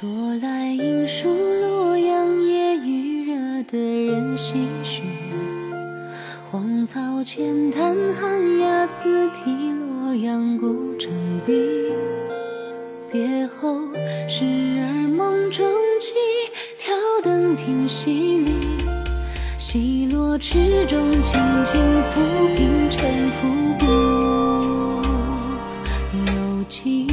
说来应数洛阳夜雨惹得人唏嘘。荒草浅滩寒鸦四啼，洛阳古城闭。别后时而梦中起，挑灯听西里。西落池中轻轻浮，平沉浮不由己。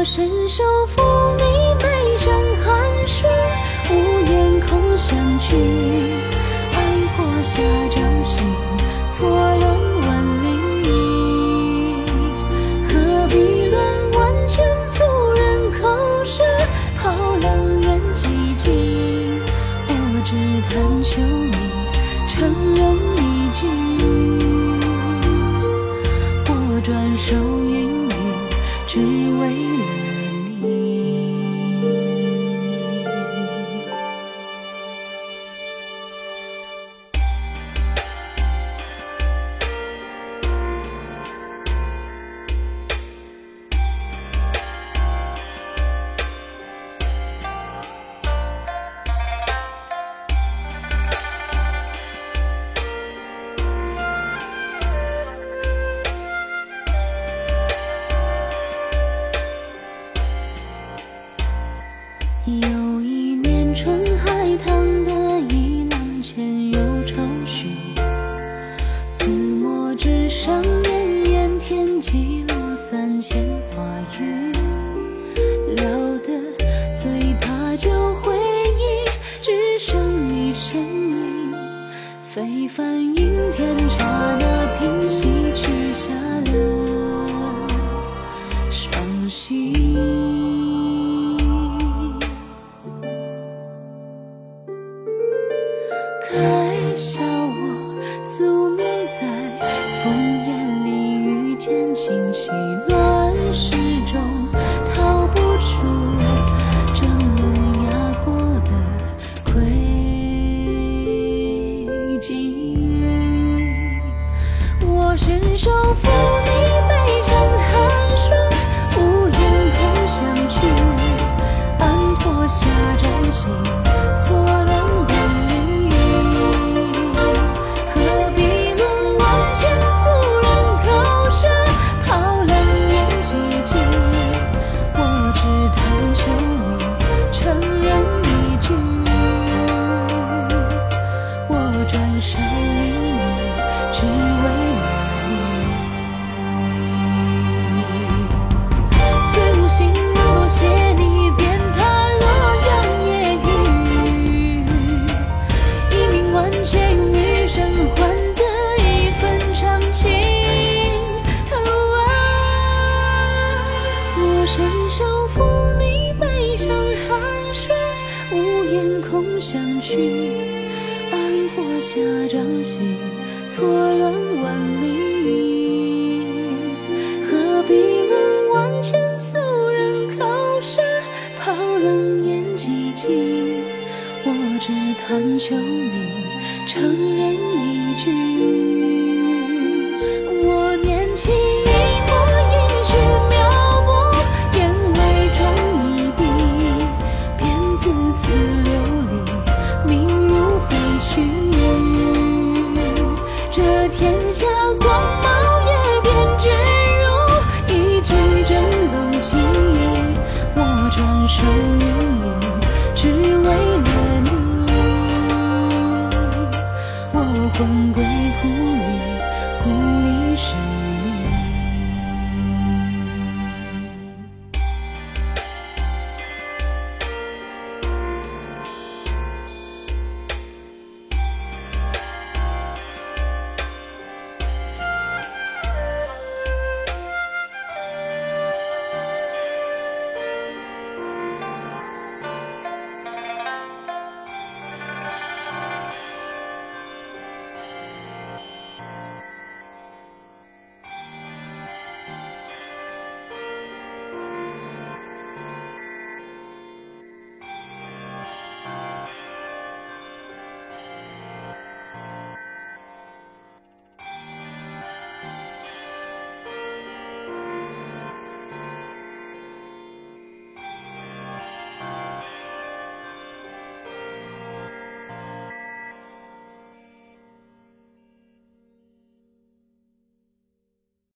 我伸手抚你眉上寒霜，无言空相觑。爱火下掌心，错乱万里。何必论万千俗人口舌，抛冷眼寂静。我只贪求你承认一句，我转手云雨，只为又一年春海棠的一浪前有愁绪，字墨纸上绵延天际落三千花雨，聊得最怕旧回忆，只剩你身影。飞凡阴天刹那平息，取下了双膝。还笑我宿命在烽烟里遇见清溪乱世中，逃不出相觑。暗火下掌心，错乱万里。何必问万千俗人口舌，抛冷眼寂静。我只贪求你承认一句，魂归故里，故里是